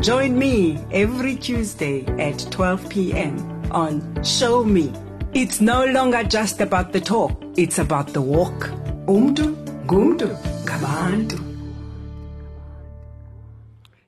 Join me every Tuesday at 12 p.m. on Show Me. It's no longer just about the talk, it's about the walk. Umdu, gumdu, gabantu.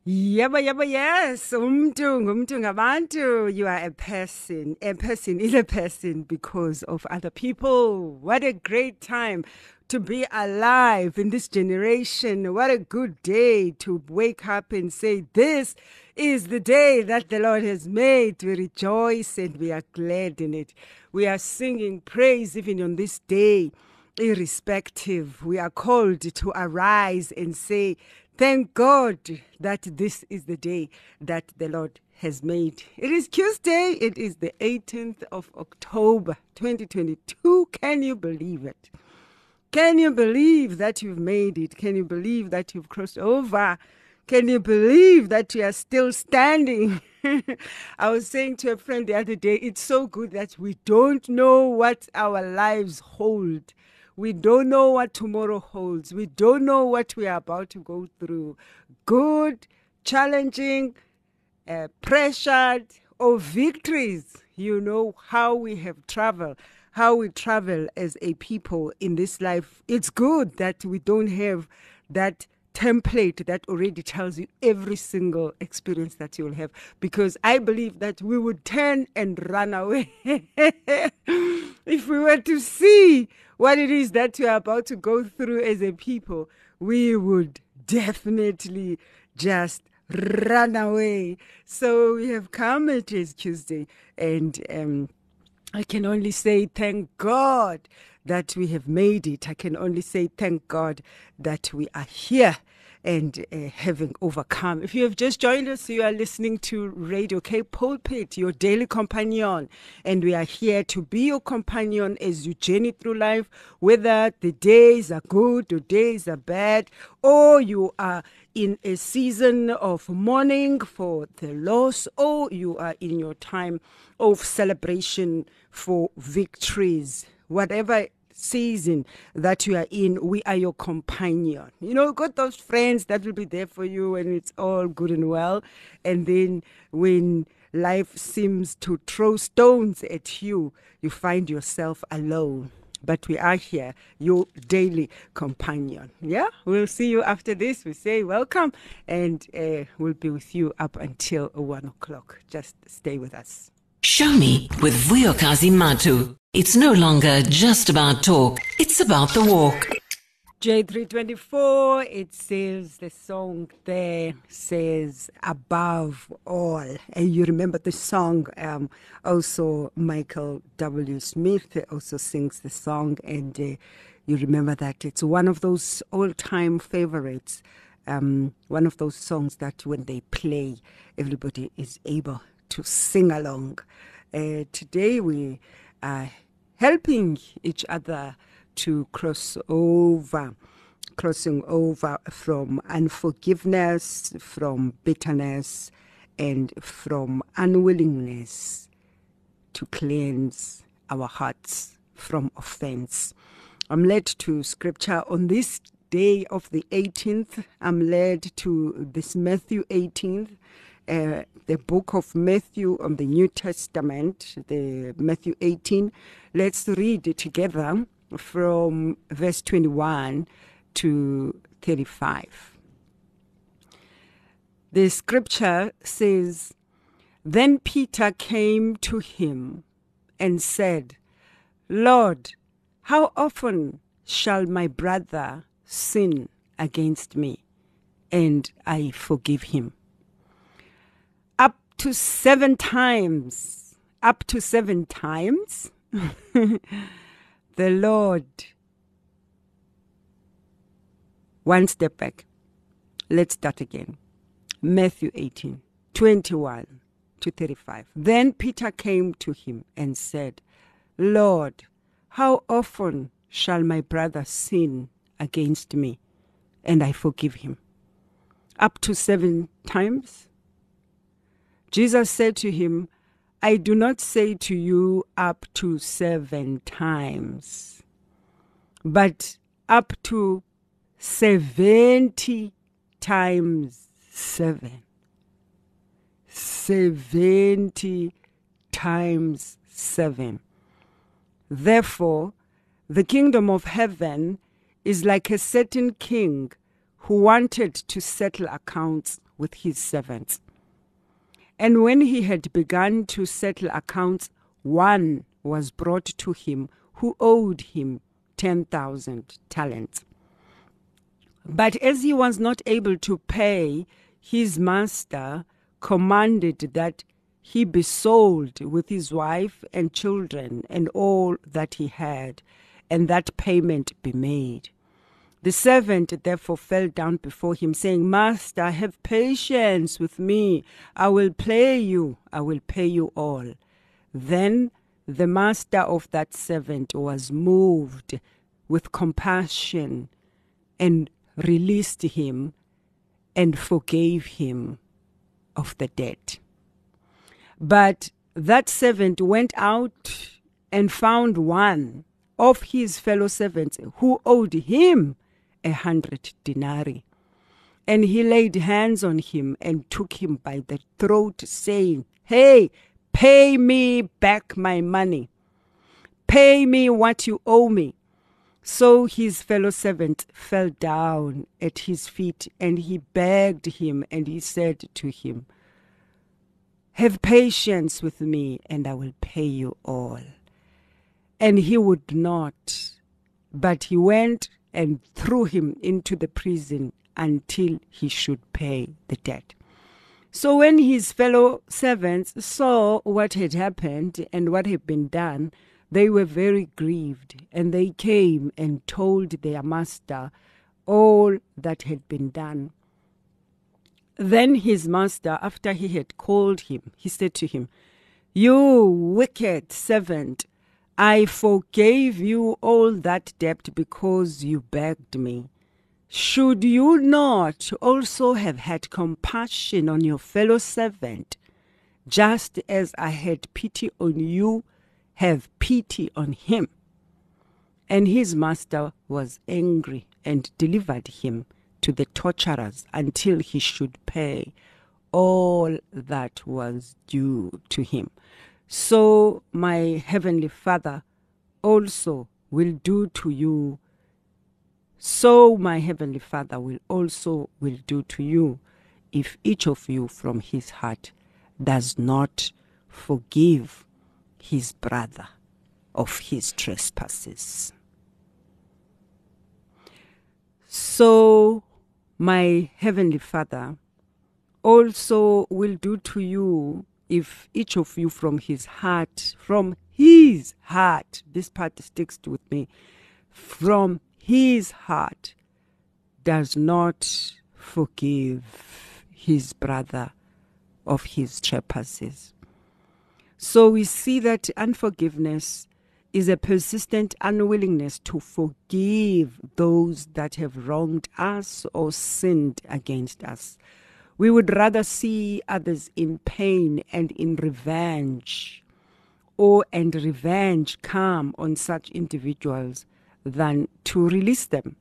Yeba, yeba, yes. Umtu, ngumtu ngabantu. You are a person. A person is a person because of other people. What a great time to be alive in this generation. What a good day to wake up and say, This is the day that the Lord has made. We rejoice and we are glad in it. We are singing praise even on this day irrespective, we are called to arise and say, Thank God that this is the day that the Lord has made. It is Tuesday, it is the 18th of October 2022. Can you believe it? Can you believe that you've made it? Can you believe that you've crossed over? Can you believe that you are still standing? I was saying to a friend the other day, it's so good that we don't know what our lives hold. We don't know what tomorrow holds. We don't know what we are about to go through. Good, challenging, uh, pressured, or victories. You know how we have traveled, how we travel as a people in this life. It's good that we don't have that template that already tells you every single experience that you'll have because I believe that we would turn and run away if we were to see what it is that we are about to go through as a people, we would definitely just run away. So we have come, it is Tuesday, and um, I can only say thank God that we have made it. I can only say thank God that we are here and uh, having overcome. If you have just joined us, you are listening to Radio K Pulpit, your daily companion, and we are here to be your companion as you journey through life, whether the days are good or days are bad, or you are in a season of mourning for the loss, or you are in your time of celebration for victories. Whatever season that you are in, we are your companion. You know, got those friends that will be there for you when it's all good and well. And then when life seems to throw stones at you, you find yourself alone. But we are here, your daily companion. Yeah, we'll see you after this. We say welcome, and uh, we'll be with you up until one o'clock. Just stay with us. Show me with Vuyokazi Matu. It's no longer just about talk, it's about the walk. J324, it says the song there says above all. And you remember the song, um, also Michael W. Smith also sings the song, and uh, you remember that it's one of those all time favorites, um, one of those songs that when they play, everybody is able to sing along. Uh, today we are helping each other to cross over, crossing over from unforgiveness, from bitterness, and from unwillingness to cleanse our hearts from offense. I'm led to scripture on this day of the 18th. I'm led to this Matthew 18th uh, the book of Matthew on the New Testament, the Matthew 18. Let's read it together from verse 21 to 35. The scripture says, Then Peter came to him and said, Lord, how often shall my brother sin against me and I forgive him? To seven times, up to seven times, the Lord. One step back. Let's start again. Matthew 18, 21 to 35. Then Peter came to him and said, Lord, how often shall my brother sin against me and I forgive him? Up to seven times? Jesus said to him, I do not say to you up to seven times, but up to 70 times seven. 70 times seven. Therefore, the kingdom of heaven is like a certain king who wanted to settle accounts with his servants. And when he had begun to settle accounts, one was brought to him who owed him 10,000 talents. But as he was not able to pay, his master commanded that he be sold with his wife and children and all that he had, and that payment be made. The servant therefore fell down before him, saying, Master, have patience with me. I will pay you, I will pay you all. Then the master of that servant was moved with compassion and released him and forgave him of the debt. But that servant went out and found one of his fellow servants who owed him a hundred denarii. And he laid hands on him and took him by the throat, saying, Hey, pay me back my money. Pay me what you owe me. So his fellow servant fell down at his feet and he begged him and he said to him, Have patience with me and I will pay you all. And he would not, but he went and threw him into the prison until he should pay the debt. So when his fellow servants saw what had happened and what had been done, they were very grieved, and they came and told their master all that had been done. Then his master, after he had called him, he said to him, You wicked servant, I forgave you all that debt because you begged me. Should you not also have had compassion on your fellow servant, just as I had pity on you have pity on him. And his master was angry and delivered him to the torturers until he should pay all that was due to him. So my heavenly Father also will do to you. So my heavenly Father will also will do to you if each of you from his heart does not forgive his brother of his trespasses. So, my heavenly Father also will do to you if each of you from his heart, from his heart, this part sticks with me, from his heart does not forgive his brother of his trespasses. So we see that unforgiveness is a persistent unwillingness to forgive those that have wronged us or sinned against us. We would rather see others in pain and in revenge, or and revenge come on such individuals than to release them.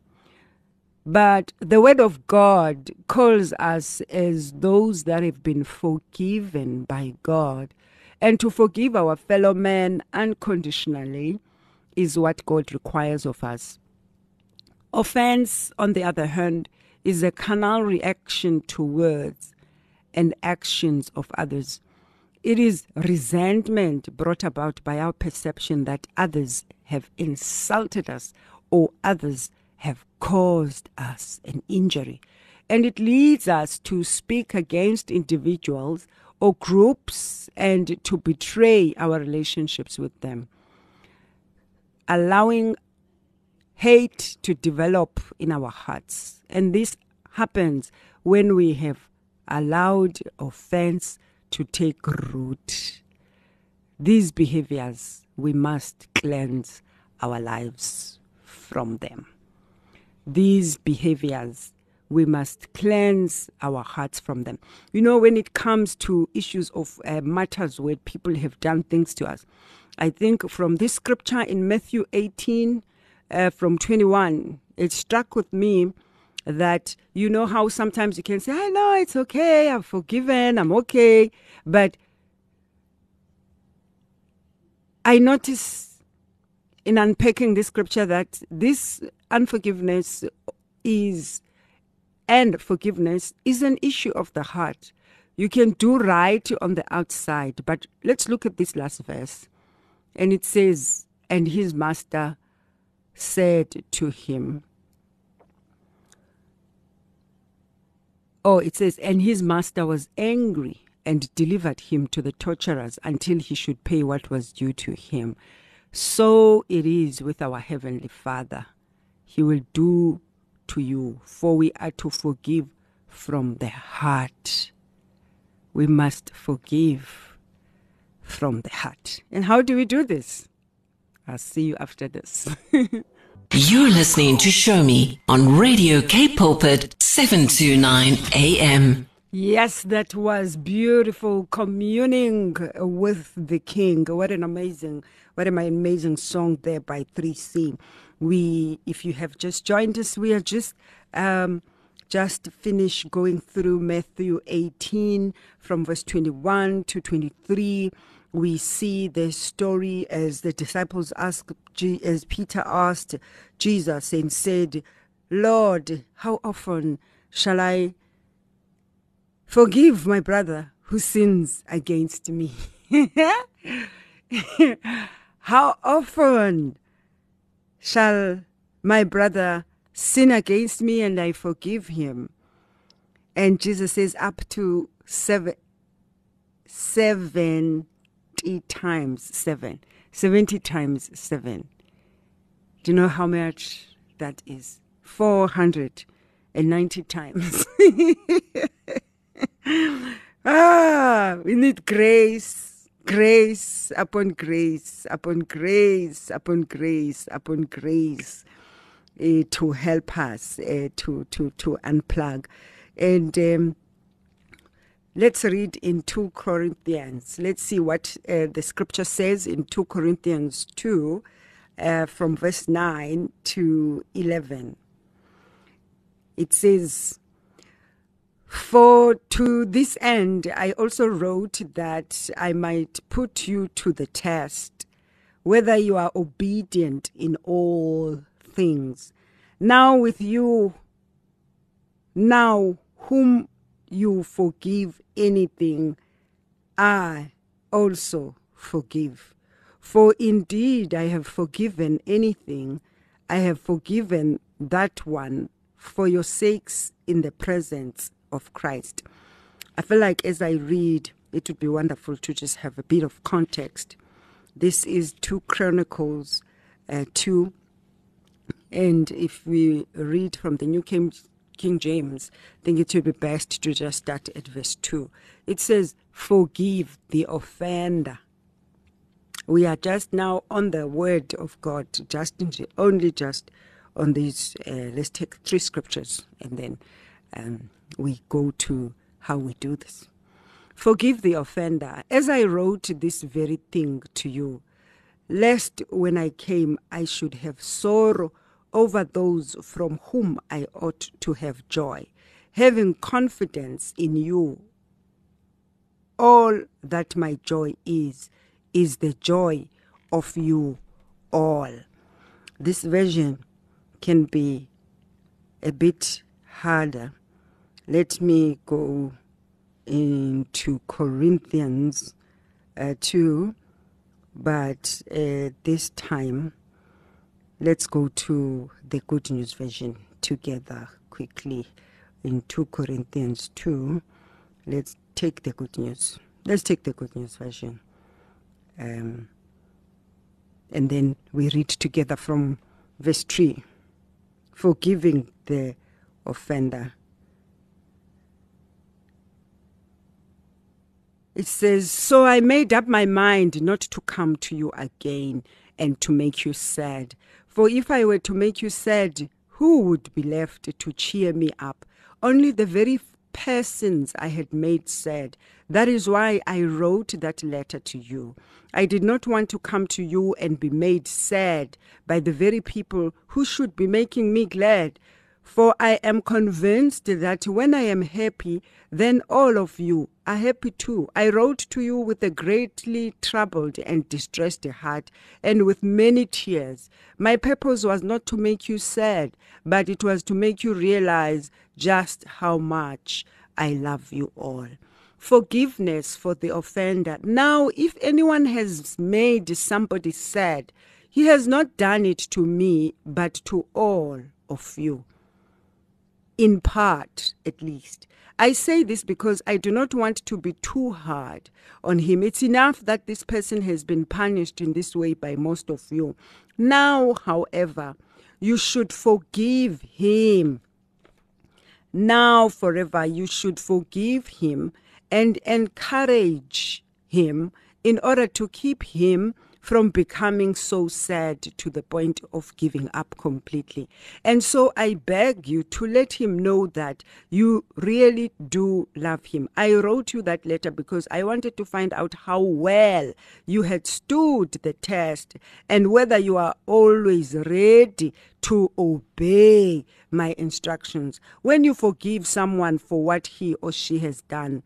But the Word of God calls us as those that have been forgiven by God and to forgive our fellow man unconditionally is what God requires of us. Offense, on the other hand, is a carnal reaction to words and actions of others. It is resentment brought about by our perception that others have insulted us or others have caused us an injury. And it leads us to speak against individuals or groups and to betray our relationships with them. Allowing hate to develop in our hearts. And this happens when we have allowed offense to take root. These behaviors, we must cleanse our lives from them. These behaviors, we must cleanse our hearts from them. You know, when it comes to issues of uh, matters where people have done things to us, I think from this scripture in Matthew 18, uh, from 21, it struck with me that you know how sometimes you can say, I know it's okay, I'm forgiven, I'm okay. But I notice in unpacking this scripture that this unforgiveness is and forgiveness is an issue of the heart. You can do right on the outside, but let's look at this last verse. And it says, And his master said to him, Oh, it says, and his master was angry and delivered him to the torturers until he should pay what was due to him. So it is with our Heavenly Father. He will do to you, for we are to forgive from the heart. We must forgive from the heart. And how do we do this? I'll see you after this. You're listening to Show Me on Radio K Pulpit 729 AM. Yes, that was beautiful communing with the King. What an amazing, what an amazing song there by 3C. We, if you have just joined us, we are just um, just finished going through Matthew 18 from verse 21 to 23 we see the story as the disciples asked, as Peter asked Jesus and said, Lord, how often shall I forgive my brother who sins against me? how often shall my brother sin against me and I forgive him? And Jesus says, up to seven, seven 70 times 7. 70 times 7. Do you know how much that is? 490 times. ah, we need grace, grace upon grace, upon grace, upon grace, upon grace uh, to help us uh, to, to, to unplug. And um, Let's read in 2 Corinthians. Let's see what uh, the scripture says in 2 Corinthians 2 uh, from verse 9 to 11. It says, For to this end I also wrote that I might put you to the test, whether you are obedient in all things. Now with you, now whom you forgive anything, I also forgive. For indeed I have forgiven anything, I have forgiven that one for your sakes in the presence of Christ. I feel like as I read, it would be wonderful to just have a bit of context. This is 2 Chronicles uh, 2. And if we read from the New King King James, I think it would be best to just start at verse 2. It says, Forgive the offender. We are just now on the word of God, just only just on these. Uh, let's take three scriptures and then um, we go to how we do this. Forgive the offender, as I wrote this very thing to you, lest when I came I should have sorrow over those from whom I ought to have joy, having confidence in you. All that my joy is, is the joy of you all. This version can be a bit harder. Let me go into Corinthians uh, 2, but uh, this time Let's go to the Good News Version together quickly in 2 Corinthians 2. Let's take the Good News. Let's take the Good News Version. Um, and then we read together from verse 3 forgiving the offender. It says, So I made up my mind not to come to you again and to make you sad. For if I were to make you sad, who would be left to cheer me up? Only the very persons I had made sad. That is why I wrote that letter to you. I did not want to come to you and be made sad by the very people who should be making me glad. For I am convinced that when I am happy, then all of you are happy too. I wrote to you with a greatly troubled and distressed heart and with many tears. My purpose was not to make you sad, but it was to make you realize just how much I love you all. Forgiveness for the offender. Now, if anyone has made somebody sad, he has not done it to me, but to all of you in part at least. I say this because I do not want to be too hard on him. It's enough that this person has been punished in this way by most of you. Now, however, you should forgive him. Now, forever, you should forgive him and encourage him in order to keep him from becoming so sad to the point of giving up completely. And so I beg you to let him know that you really do love him. I wrote you that letter because I wanted to find out how well you had stood the test and whether you are always ready to obey my instructions. When you forgive someone for what he or she has done,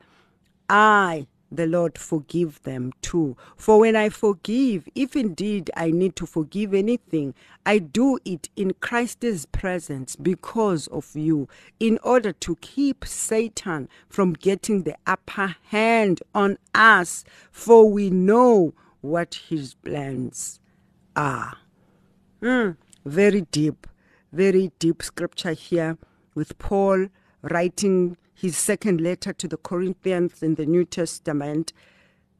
I the Lord forgive them too. For when I forgive, if indeed I need to forgive anything, I do it in Christ's presence because of you, in order to keep Satan from getting the upper hand on us, for we know what his plans are. Mm, very deep, very deep scripture here with Paul writing his second letter to the Corinthians in the New Testament,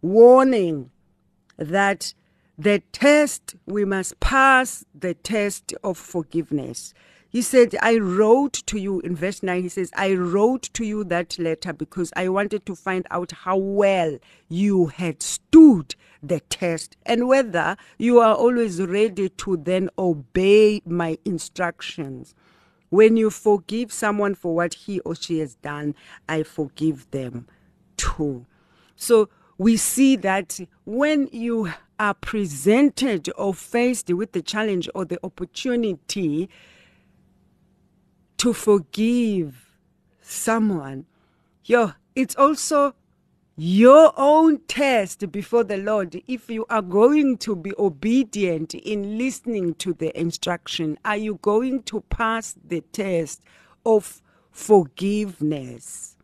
warning that the test, we must pass the test of forgiveness. He said, I wrote to you in verse 9. He says, I wrote to you that letter because I wanted to find out how well you had stood the test and whether you are always ready to then obey my instructions. When you forgive someone for what he or she has done, I forgive them too. So we see that when you are presented or faced with the challenge or the opportunity to forgive someone, yo, it's also your own test before the Lord if you are going to be obedient in listening to the instruction. Are you going to pass the test of forgiveness?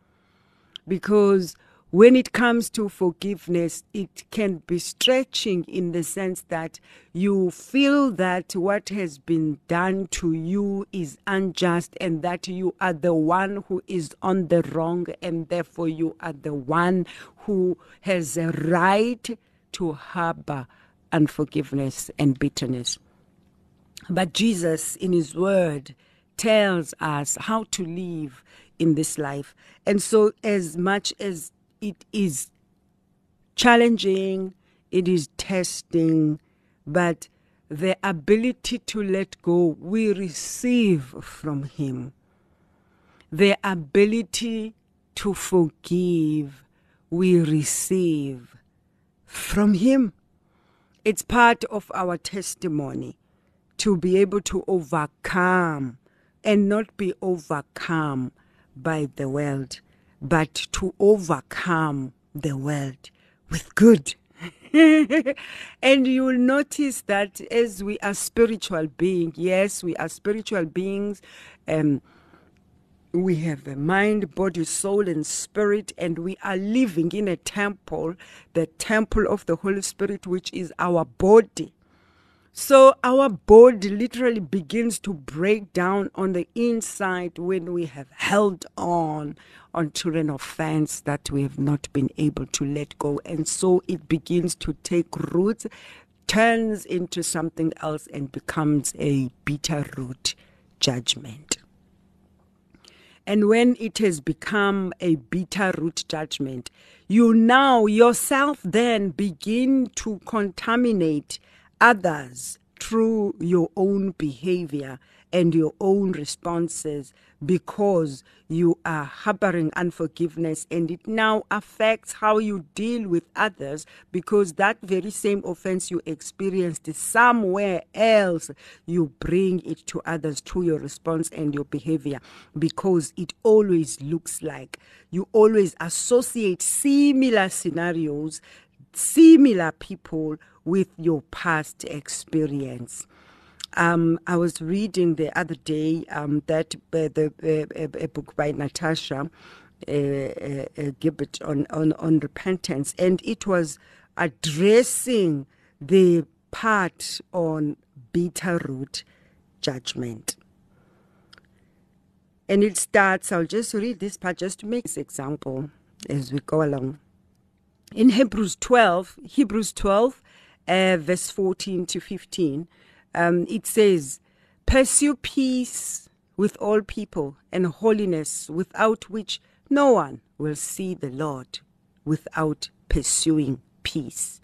Because when it comes to forgiveness, it can be stretching in the sense that you feel that what has been done to you is unjust and that you are the one who is on the wrong, and therefore you are the one who has a right to harbor unforgiveness and bitterness. But Jesus, in His Word, tells us how to live in this life. And so, as much as it is challenging, it is testing, but the ability to let go we receive from Him. The ability to forgive we receive from Him. It's part of our testimony to be able to overcome and not be overcome by the world but to overcome the world with good. and you will notice that as we are spiritual beings, yes, we are spiritual beings. Um, we have a mind, body, soul, and spirit, and we are living in a temple, the temple of the Holy Spirit, which is our body. So our body literally begins to break down on the inside when we have held on onto an offense that we have not been able to let go. And so it begins to take roots, turns into something else, and becomes a bitter root judgment. And when it has become a bitter root judgment, you now yourself then begin to contaminate others through your own behavior and your own responses because you are harboring unforgiveness and it now affects how you deal with others because that very same offense you experienced somewhere else you bring it to others through your response and your behavior because it always looks like. You always associate similar scenarios similar people with your past experience um, I was reading the other day um, that uh, the uh, a book by Natasha uh, uh, uh, Gibbet on, on on repentance, and it was addressing the part on bitter root judgment. And it starts, I'll just read this part just to make this example as we go along. In Hebrews 12, Hebrews 12, uh, verse 14 to 15, um, it says, Pursue peace with all people and holiness, without which no one will see the Lord without pursuing peace.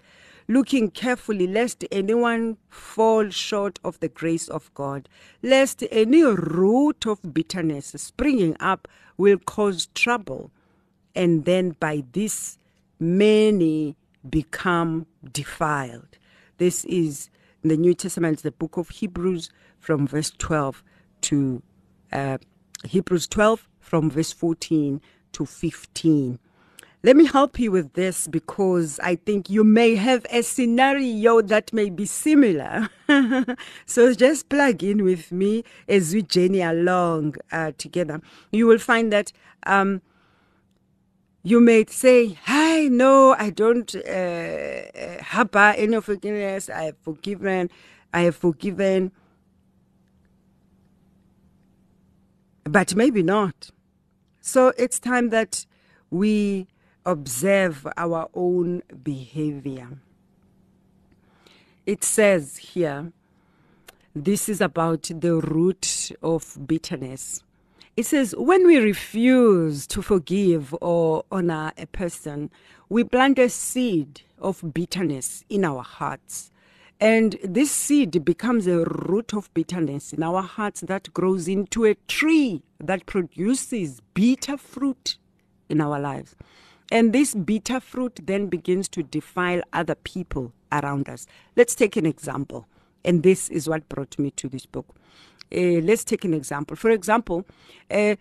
Looking carefully, lest anyone fall short of the grace of God, lest any root of bitterness springing up will cause trouble, and then by this many become defiled. This is in the New Testament, the book of Hebrews from verse 12 to uh, Hebrews 12 from verse 14 to 15. Let me help you with this because I think you may have a scenario that may be similar. so just plug in with me as we journey along uh, together. You will find that um, you may say, Hi, no, I don't uh, uh harbor any forgiveness. I have forgiven. I have forgiven. But maybe not. So it's time that we observe our own behavior. It says here, this is about the root of bitterness. It says, when we refuse to forgive or honor a person, we plant a seed of bitterness in our hearts. And this seed becomes a root of bitterness in our hearts that grows into a tree that produces bitter fruit in our lives. And this bitter fruit then begins to defile other people around us. Let's take an example. And this is what brought me to this book. Uh, let's take an example. For example, uh,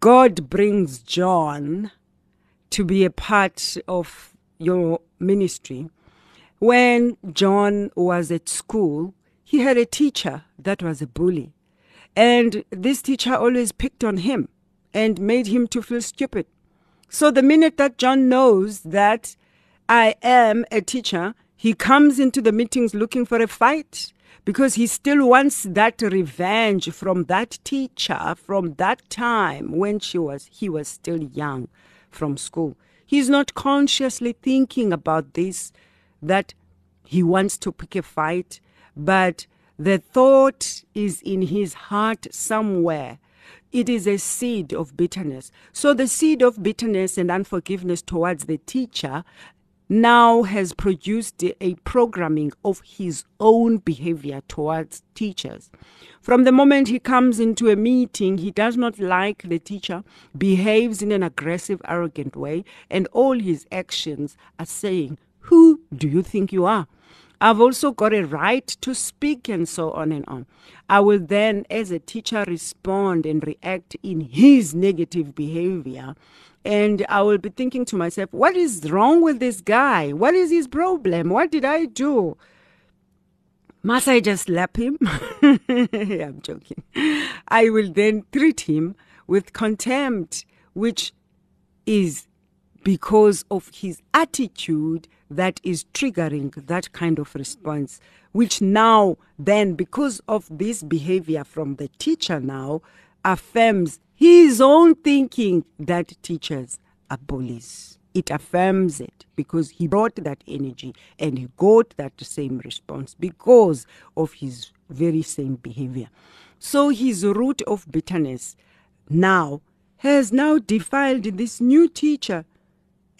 God brings John to be a part of your ministry. When John was at school, he had a teacher that was a bully. And this teacher always picked on him and made him to feel stupid. So the minute that John knows that I am a teacher, he comes into the meetings looking for a fight because he still wants that revenge from that teacher from that time when she was he was still young from school he's not consciously thinking about this that he wants to pick a fight but the thought is in his heart somewhere it is a seed of bitterness. So, the seed of bitterness and unforgiveness towards the teacher now has produced a programming of his own behavior towards teachers. From the moment he comes into a meeting, he does not like the teacher, behaves in an aggressive, arrogant way, and all his actions are saying, Who do you think you are? I've also got a right to speak and so on and on. I will then, as a teacher, respond and react in his negative behavior and I will be thinking to myself, what is wrong with this guy? What is his problem? What did I do? Must I just slap him? I'm joking. I will then treat him with contempt, which is because of his attitude that is triggering that kind of response, which now, then, because of this behavior from the teacher now, affirms his own thinking that teachers are bullies. It affirms it because he brought that energy and he got that same response because of his very same behavior. So his root of bitterness now has now defiled this new teacher,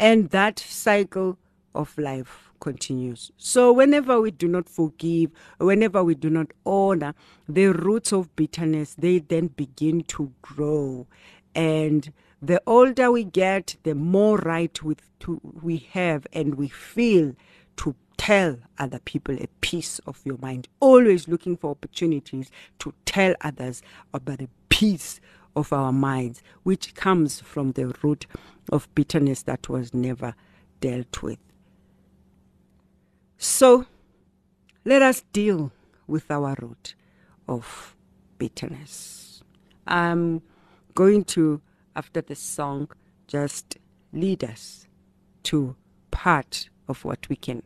and that cycle of life continues. So, whenever we do not forgive, whenever we do not honor, the roots of bitterness they then begin to grow, and the older we get, the more right with to, we have and we feel to tell other people a piece of your mind. Always looking for opportunities to tell others about a piece of our minds, which comes from the root of bitterness that was never dealt with. So let us deal with our root of bitterness. I'm going to, after the song, just lead us to part of what we can,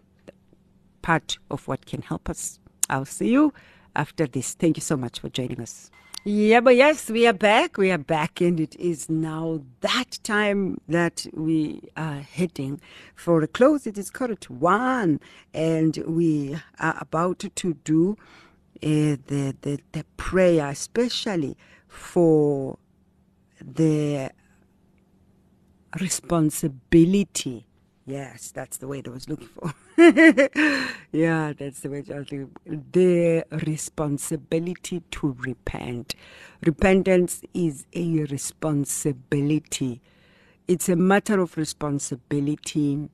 part of what can help us. I'll see you after this. Thank you so much for joining us. Yeah, but yes, we are back. We are back, and it is now that time that we are heading for a close. It is to one, and we are about to do uh, the, the the prayer, especially for the responsibility Yes, that's the word I was looking for. yeah, that's the way I was looking for. The responsibility to repent. Repentance is a responsibility. It's a matter of responsibility.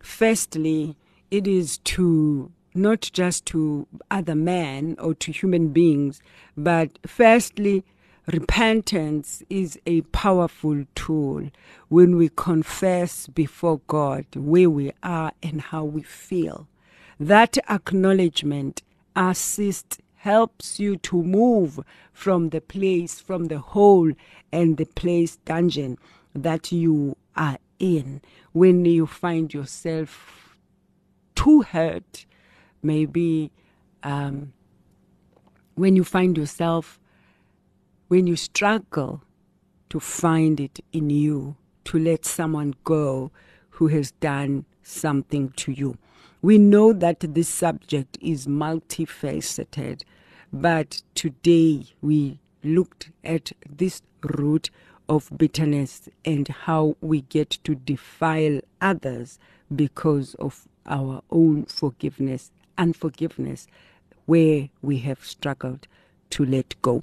Firstly, it is to not just to other men or to human beings, but firstly, Repentance is a powerful tool when we confess before God where we are and how we feel. That acknowledgement assists, helps you to move from the place, from the hole and the place dungeon that you are in when you find yourself too hurt, maybe um, when you find yourself when you struggle to find it in you to let someone go who has done something to you. We know that this subject is multifaceted, but today we looked at this root of bitterness and how we get to defile others because of our own forgiveness, unforgiveness, where we have struggled to let go.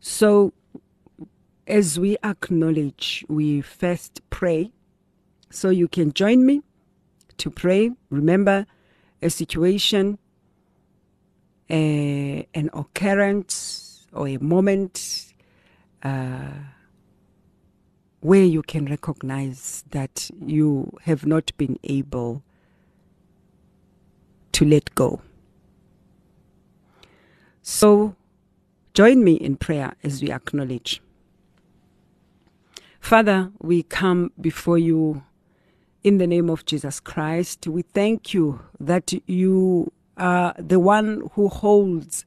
So, as we acknowledge, we first pray. So, you can join me to pray. Remember a situation, a, an occurrence, or a moment uh, where you can recognize that you have not been able to let go. So, Join me in prayer as we acknowledge. Father, we come before you in the name of Jesus Christ. We thank you that you are the one who holds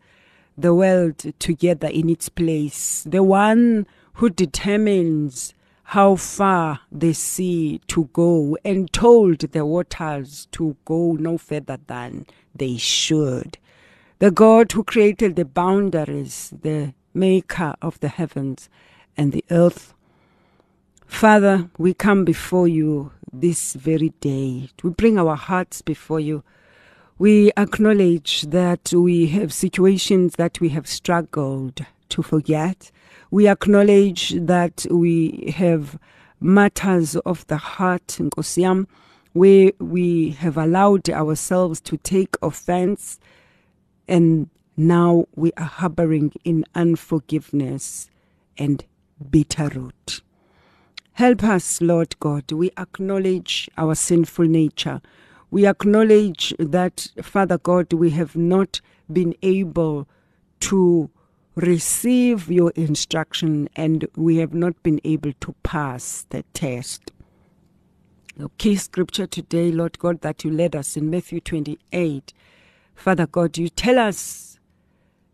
the world together in its place, the one who determines how far the sea to go and told the waters to go no further than they should the God who created the boundaries, the maker of the heavens and the earth. Father, we come before you this very day. We bring our hearts before you. We acknowledge that we have situations that we have struggled to forget. We acknowledge that we have matters of the heart, in Nkosiam, where we have allowed ourselves to take offense and now we are harboring in unforgiveness and bitter root. Help us, Lord God. We acknowledge our sinful nature. We acknowledge that, Father God, we have not been able to receive your instruction and we have not been able to pass the test. The key scripture today, Lord God, that you led us in Matthew 28 Father God, you tell us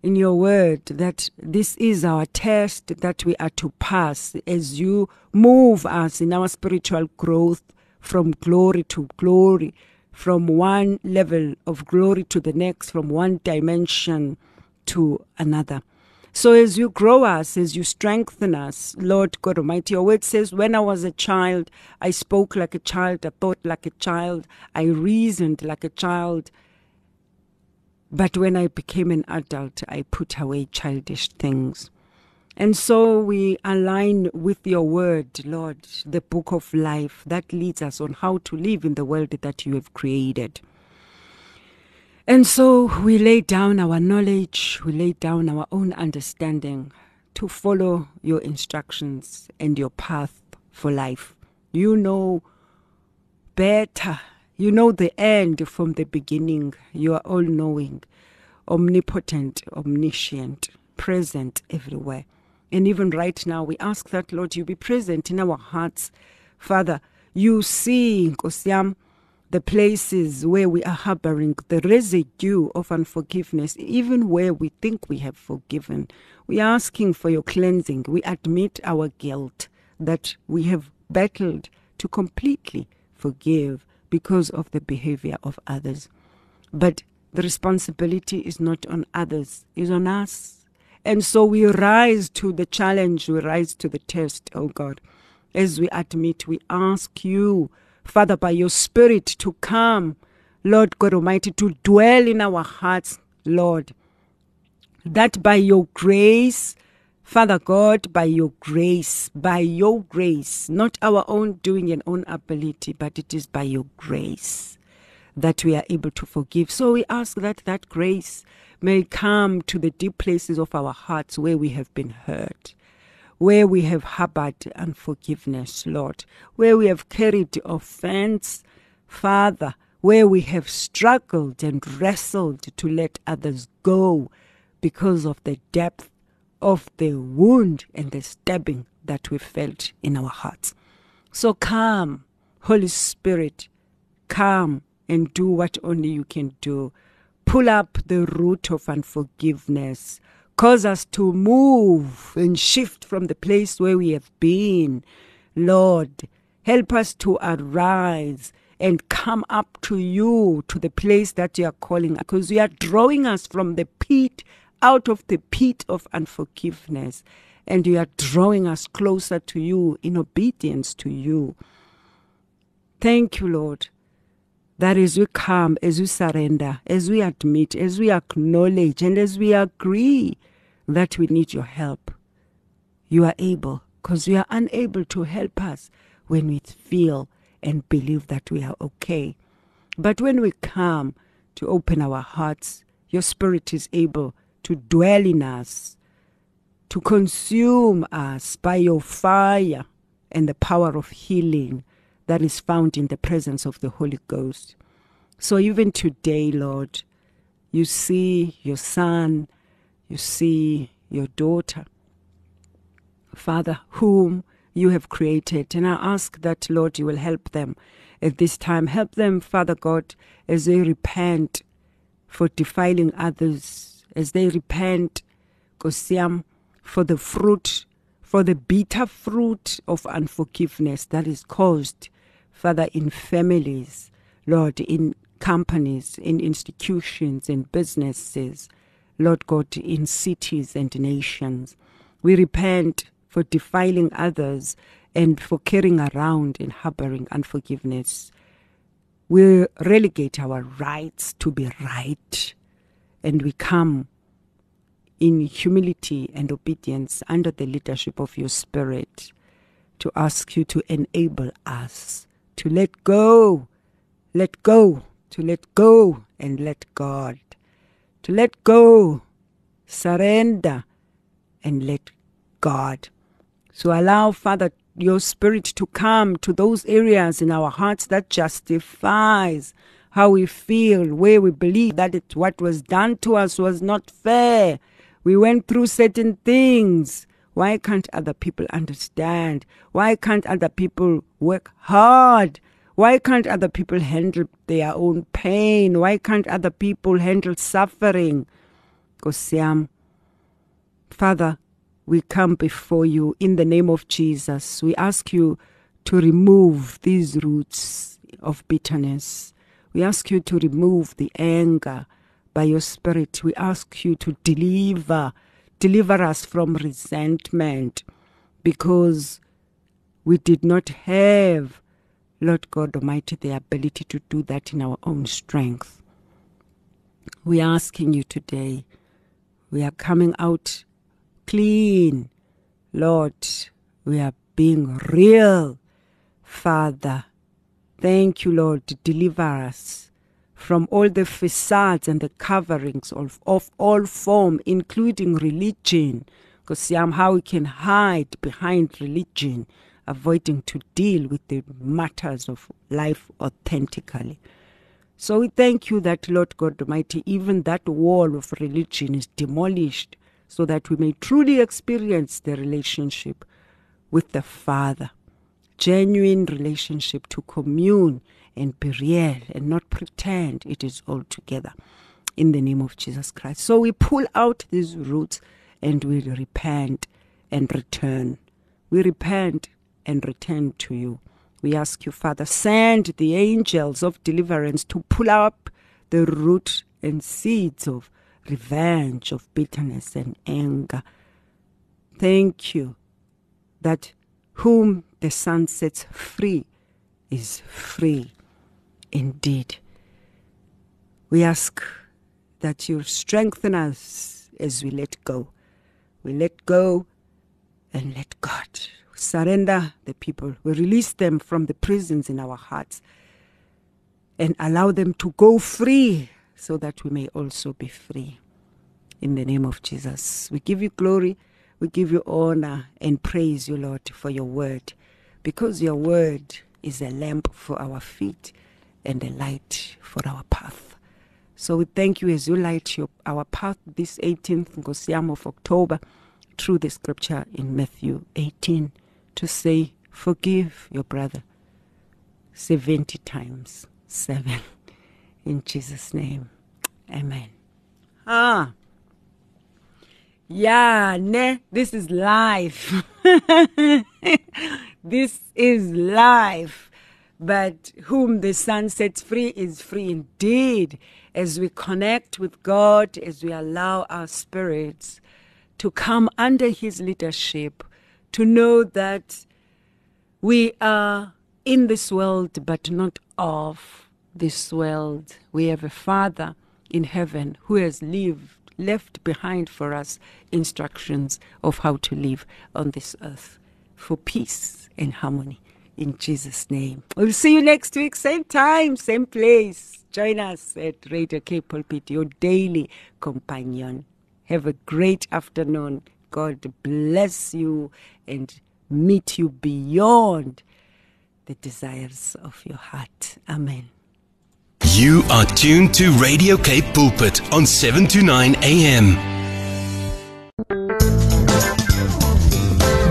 in your word that this is our test that we are to pass as you move us in our spiritual growth from glory to glory, from one level of glory to the next, from one dimension to another. So as you grow us, as you strengthen us, Lord God Almighty, your word says, when I was a child, I spoke like a child, I thought like a child, I reasoned like a child. But when I became an adult, I put away childish things. And so we align with your word, Lord, the book of life that leads us on how to live in the world that you have created. And so we lay down our knowledge, we lay down our own understanding to follow your instructions and your path for life. You know better. You know the end from the beginning. You are all knowing, omnipotent, omniscient, present everywhere. And even right now, we ask that, Lord, you be present in our hearts. Father, you see, Nkosiam, the places where we are harboring the residue of unforgiveness, even where we think we have forgiven. We are asking for your cleansing. We admit our guilt that we have battled to completely forgive because of the behavior of others. But the responsibility is not on others, is on us. And so we rise to the challenge, we rise to the test, oh God. As we admit, we ask you Father, by your Spirit to come, Lord God Almighty, to dwell in our hearts, Lord. That by your grace, Father God, by your grace, by your grace, not our own doing and own ability, but it is by your grace that we are able to forgive. So we ask that that grace may come to the deep places of our hearts where we have been hurt where we have harbored unforgiveness, Lord, where we have carried offense, Father, where we have struggled and wrestled to let others go because of the depth of the wound and the stabbing that we felt in our hearts. So come, Holy Spirit, come and do what only you can do. Pull up the root of unforgiveness Cause us to move and shift from the place where we have been. Lord, help us to arise and come up to you, to the place that you are calling, because you are drawing us from the pit, out of the pit of unforgiveness, and you are drawing us closer to you in obedience to you. Thank you, Lord, that as we come, as we surrender, as we admit, as we acknowledge, and as we agree that we need your help, you are able, because you are unable to help us when we feel and believe that we are okay. But when we come to open our hearts, your spirit is able to dwell in us, to consume us by your fire and the power of healing that is found in the presence of the Holy Ghost. So even today, Lord, you see your son, you see your daughter, Father, whom you have created. And I ask that, Lord, you will help them at this time. Help them, Father God, as they repent for defiling others, as they repent, Kosiam, for the fruit, for the bitter fruit of unforgiveness that is caused Father, in families, Lord, in companies, in institutions, in businesses, Lord God, in cities and nations. We repent for defiling others and for carrying around and harboring unforgiveness. We relegate our rights to be right and we come in humility and obedience under the leadership of your Spirit to ask you to enable us to let go, let go, to let go and let God, to let go, surrender and let God. So allow, Father, your spirit to come to those areas in our hearts that justifies how we feel, where we believe that it, what was done to us was not fair. We went through certain things why can't other people understand? Why can't other people work hard? Why can't other people handle their own pain? Why can't other people handle suffering? Kosiam, Father, we come before you in the name of Jesus. We ask you to remove these roots of bitterness. We ask you to remove the anger by your Spirit. We ask you to deliver Deliver us from resentment because we did not have, Lord God Almighty, the ability to do that in our own strength. We are asking you today, we are coming out clean. Lord, we are being real. Father, thank you, Lord, deliver us from all the facades and the coverings of, of all form, including religion, because somehow we can hide behind religion, avoiding to deal with the matters of life authentically. So we thank you that, Lord God Almighty, even that wall of religion is demolished so that we may truly experience the relationship with the Father. Genuine relationship to commune and be real and not pretend it is all together in the name of Jesus Christ. So we pull out these roots and we repent and return. We repent and return to you. We ask you, Father, send the angels of deliverance to pull up the root and seeds of revenge, of bitterness and anger. Thank you that whom the sun sets free is free indeed. We ask that you strengthen us as we let go. We let go and let God. Surrender the people. We release them from the prisons in our hearts and allow them to go free so that we may also be free. In the name of Jesus, we give you glory, we give you honor, and praise you, Lord, for your word, because your word is a lamp for our feet and a light for our path. So we thank you as you light your, our path this 18th Ngosiam of October through the scripture in Matthew 18 to say, Forgive your brother 70 times 7. In Jesus' name, amen. Ah. Yeah, ne, this is life. this is life. But whom the Son sets free is free indeed. As we connect with God, as we allow our spirits to come under His leadership, to know that we are in this world but not of this world. We have a Father in heaven who has lived, left behind for us instructions of how to live on this earth for peace and harmony. In Jesus' name. We'll see you next week, same time, same place. Join us at Radio Cape Pulpit, your daily companion. Have a great afternoon. God bless you and meet you beyond the desires of your heart. Amen. You are tuned to Radio Cape Pulpit on 7 to 9 a.m.